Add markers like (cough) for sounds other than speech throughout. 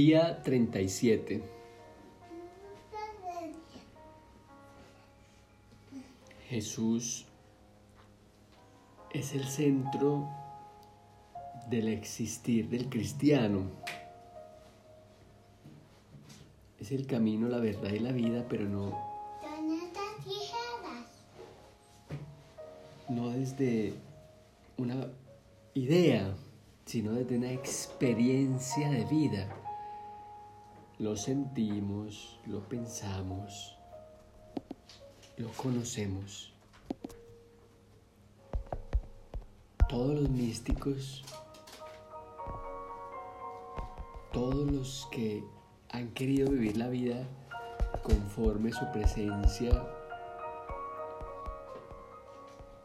Día 37. Jesús es el centro del existir del cristiano. Es el camino, la verdad y la vida, pero no, no desde una idea, sino desde una experiencia de vida. Lo sentimos, lo pensamos, lo conocemos. Todos los místicos, todos los que han querido vivir la vida conforme su presencia,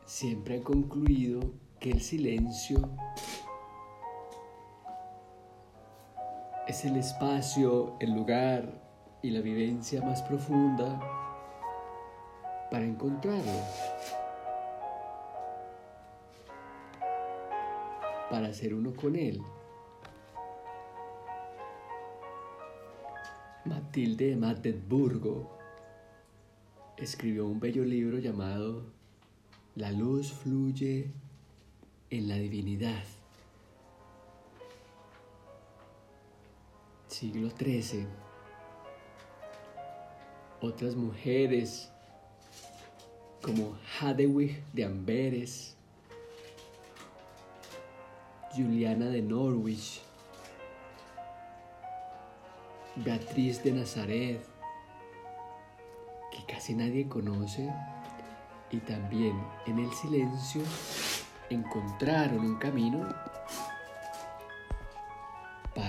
siempre han concluido que el silencio es el espacio, el lugar y la vivencia más profunda para encontrarlo, para ser uno con él. Matilde de Magdeburgo escribió un bello libro llamado La luz fluye en la divinidad. Siglo XIII. Otras mujeres como Hadewig de Amberes, Juliana de Norwich, Beatriz de Nazaret, que casi nadie conoce, y también en el silencio encontraron un camino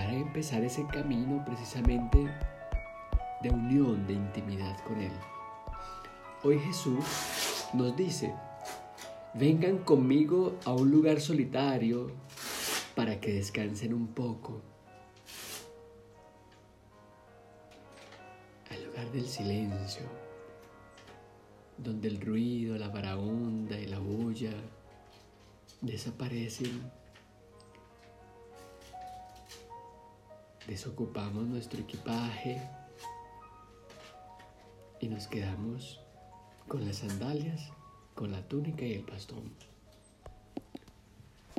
para empezar ese camino precisamente de unión, de intimidad con Él. Hoy Jesús nos dice, vengan conmigo a un lugar solitario para que descansen un poco. Al lugar del silencio, donde el ruido, la varaunda y la bulla desaparecen. Desocupamos nuestro equipaje y nos quedamos con las sandalias, con la túnica y el bastón.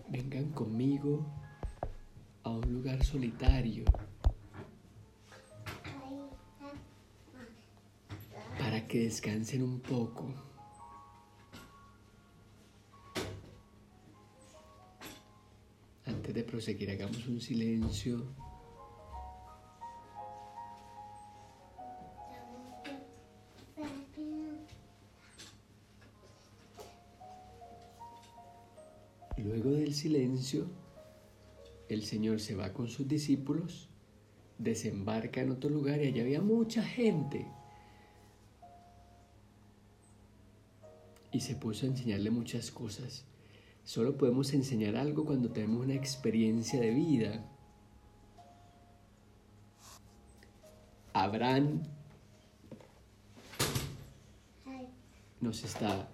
Vengan conmigo a un lugar solitario para que descansen un poco. Antes de proseguir, hagamos un silencio. Silencio, el Señor se va con sus discípulos, desembarca en otro lugar y allá había mucha gente. Y se puso a enseñarle muchas cosas. Solo podemos enseñar algo cuando tenemos una experiencia de vida. Abraham nos está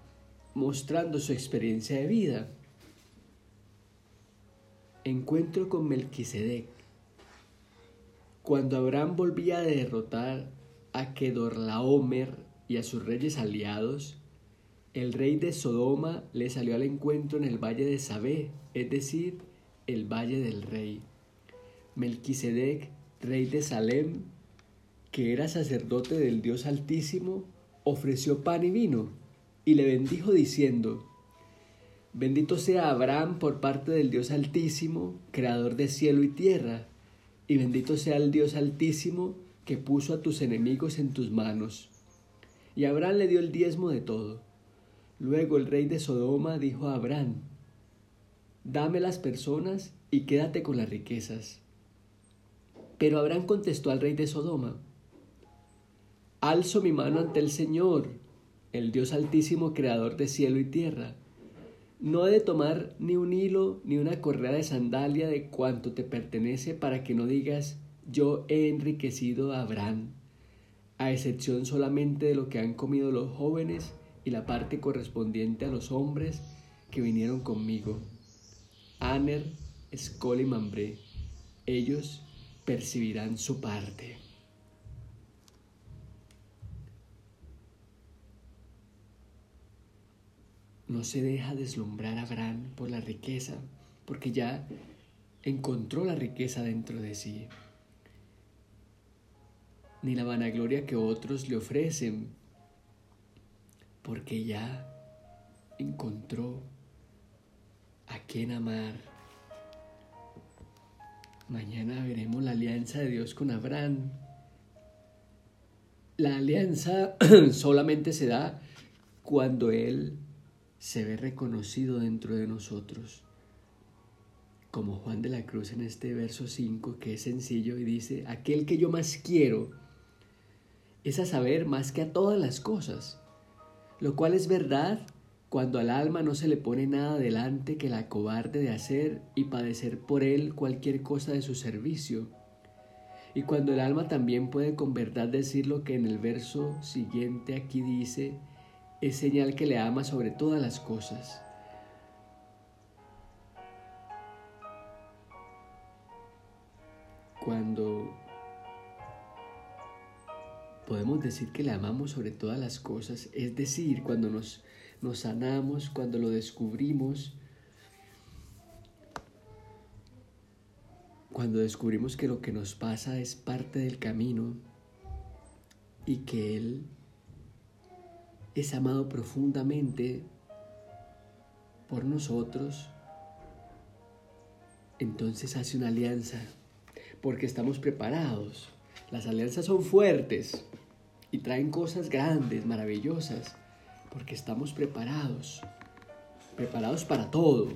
mostrando su experiencia de vida. Encuentro con Melquisedec. Cuando Abraham volvía a derrotar a Kedorlaomer y a sus reyes aliados, el rey de Sodoma le salió al encuentro en el valle de Sabé, es decir, el valle del rey. Melquisedec, rey de Salem, que era sacerdote del Dios Altísimo, ofreció pan y vino y le bendijo diciendo, Bendito sea Abraham por parte del Dios Altísimo, creador de cielo y tierra, y bendito sea el Dios Altísimo que puso a tus enemigos en tus manos. Y Abraham le dio el diezmo de todo. Luego el rey de Sodoma dijo a Abraham, Dame las personas y quédate con las riquezas. Pero Abraham contestó al rey de Sodoma, Alzo mi mano ante el Señor, el Dios Altísimo, creador de cielo y tierra no he de tomar ni un hilo ni una correa de sandalia de cuanto te pertenece para que no digas yo he enriquecido a Abraham, a excepción solamente de lo que han comido los jóvenes y la parte correspondiente a los hombres que vinieron conmigo. Aner, Escol y Mambré, ellos percibirán su parte. No se deja deslumbrar Abraham por la riqueza, porque ya encontró la riqueza dentro de sí, ni la vanagloria que otros le ofrecen, porque ya encontró a quien amar. Mañana veremos la alianza de Dios con Abraham. La alianza (clears throat) solamente se da cuando Él se ve reconocido dentro de nosotros. Como Juan de la Cruz en este verso 5, que es sencillo y dice, aquel que yo más quiero es a saber más que a todas las cosas, lo cual es verdad cuando al alma no se le pone nada delante que la cobarde de hacer y padecer por él cualquier cosa de su servicio. Y cuando el alma también puede con verdad decir lo que en el verso siguiente aquí dice, es señal que le ama sobre todas las cosas. Cuando podemos decir que le amamos sobre todas las cosas, es decir, cuando nos nos sanamos, cuando lo descubrimos, cuando descubrimos que lo que nos pasa es parte del camino y que Él es amado profundamente por nosotros, entonces hace una alianza, porque estamos preparados. Las alianzas son fuertes y traen cosas grandes, maravillosas porque estamos preparados, preparados para todo,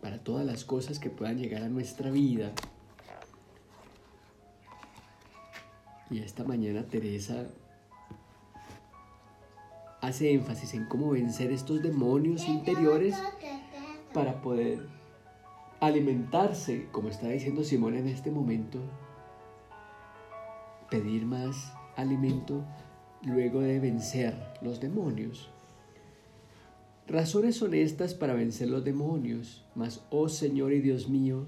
para todas las cosas que puedan llegar a nuestra vida. Y esta mañana Teresa hace énfasis en cómo vencer estos demonios interiores para poder alimentarse, como está diciendo Simón en este momento, pedir más alimento luego de vencer los demonios. Razones honestas para vencer los demonios, mas, oh Señor y Dios mío,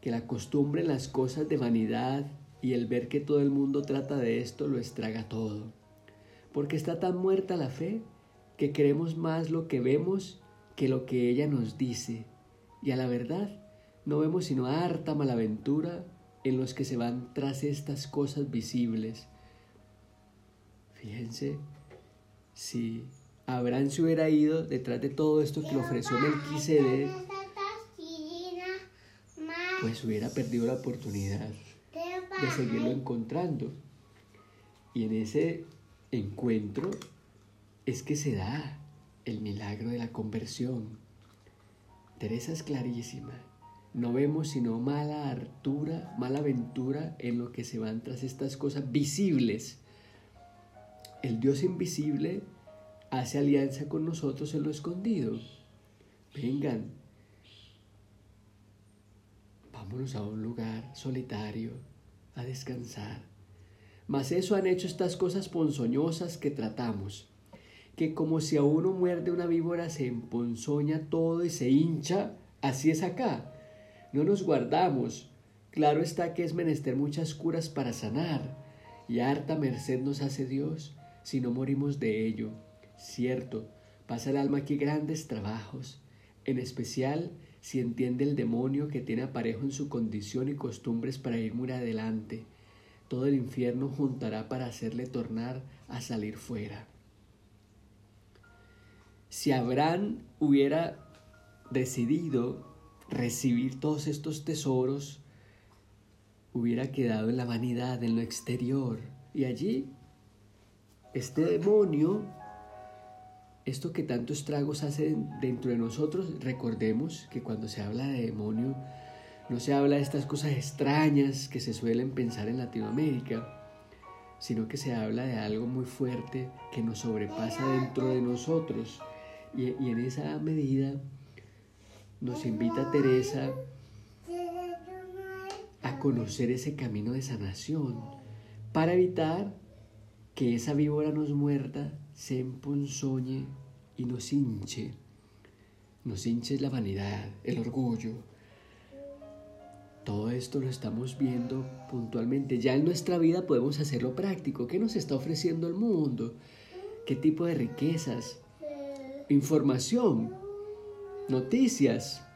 que la costumbre en las cosas de vanidad y el ver que todo el mundo trata de esto lo estraga todo. Porque está tan muerta la fe que creemos más lo que vemos que lo que ella nos dice. Y a la verdad, no vemos sino harta malaventura en los que se van tras estas cosas visibles. Fíjense, si Abraham se hubiera ido detrás de todo esto que le ofreció Melquisedec, pues hubiera perdido la oportunidad de seguirlo encontrando. Y en ese encuentro es que se da el milagro de la conversión. Teresa es clarísima. No vemos sino mala hartura, mala aventura en lo que se van tras estas cosas visibles. El Dios invisible hace alianza con nosotros en lo escondido. Vengan, vámonos a un lugar solitario a descansar. Mas eso han hecho estas cosas ponzoñosas que tratamos, que como si a uno muerde una víbora se emponzoña todo y se hincha, así es acá. No nos guardamos. Claro está que es menester muchas curas para sanar, y harta merced nos hace Dios si no morimos de ello. Cierto, pasa el alma aquí grandes trabajos, en especial si entiende el demonio que tiene aparejo en su condición y costumbres para ir muy adelante. Todo el infierno juntará para hacerle tornar a salir fuera. Si Abraham hubiera decidido recibir todos estos tesoros, hubiera quedado en la vanidad, en lo exterior, y allí este demonio esto que tantos tragos hace dentro de nosotros, recordemos que cuando se habla de demonio, no se habla de estas cosas extrañas que se suelen pensar en Latinoamérica, sino que se habla de algo muy fuerte que nos sobrepasa dentro de nosotros. Y, en esa medida nos invita Teresa a conocer ese camino de sanación para evitar que esa víbora nos muerda se emponzoñe y nos hinche. Nos hinche la vanidad, el orgullo. Todo esto lo estamos viendo puntualmente. Ya en nuestra vida podemos hacerlo práctico. ¿Qué nos está ofreciendo el mundo? ¿Qué tipo de riquezas? Información, noticias,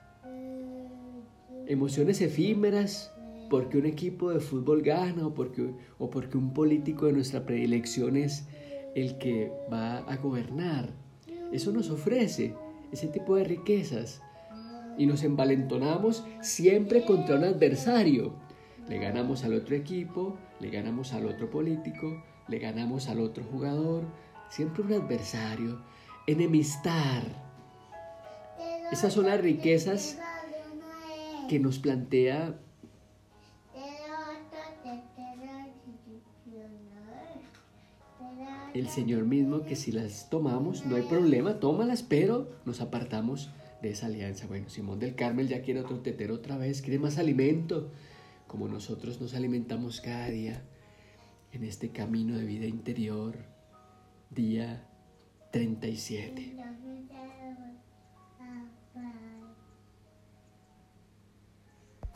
emociones efímeras, porque un equipo de fútbol gana o porque, o porque un político de nuestra predilección es el que va a gobernar. Eso nos ofrece ese tipo de riquezas y nos envalentonamos siempre contra un adversario. Le ganamos al otro equipo, le ganamos al otro político, le ganamos al otro jugador, siempre un adversario. Enemistar. Esas son las riquezas que nos plantea el Señor mismo que si las tomamos no hay problema, tómalas, pero nos apartamos de esa alianza. Bueno, Simón del Carmel ya quiere otro tetero otra vez, quiere más alimento, como nosotros nos alimentamos cada día en este camino de vida interior, día 37.